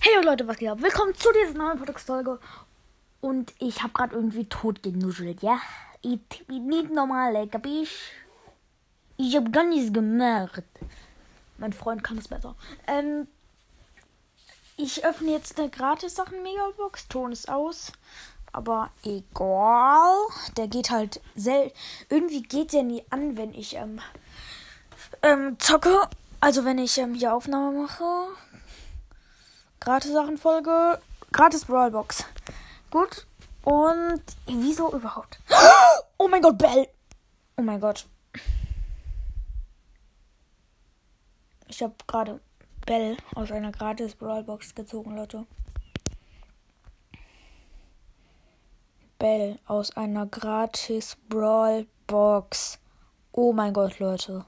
Hey Leute, was geht ab? Willkommen zu dieser neuen Podcast-Folge. Und ich habe gerade irgendwie tot genuschelt, ja? Ich bin nicht normal, kapisch? Ich habe gar nichts gemacht. Mein Freund kann es besser. Ähm, ich öffne jetzt eine Gratis-Sachen-Megabox. Ton ist aus. Aber egal. Der geht halt sel Irgendwie geht der nie an, wenn ich ähm, ähm, zocke. Also wenn ich ähm, hier Aufnahme mache. Gratis Sachenfolge. Gratis Brawlbox. Gut. Und wieso überhaupt? Oh mein Gott, Bell. Oh mein Gott. Ich habe gerade Bell aus einer gratis Brawlbox gezogen, Leute. Bell aus einer gratis Brawlbox. Oh mein Gott, Leute.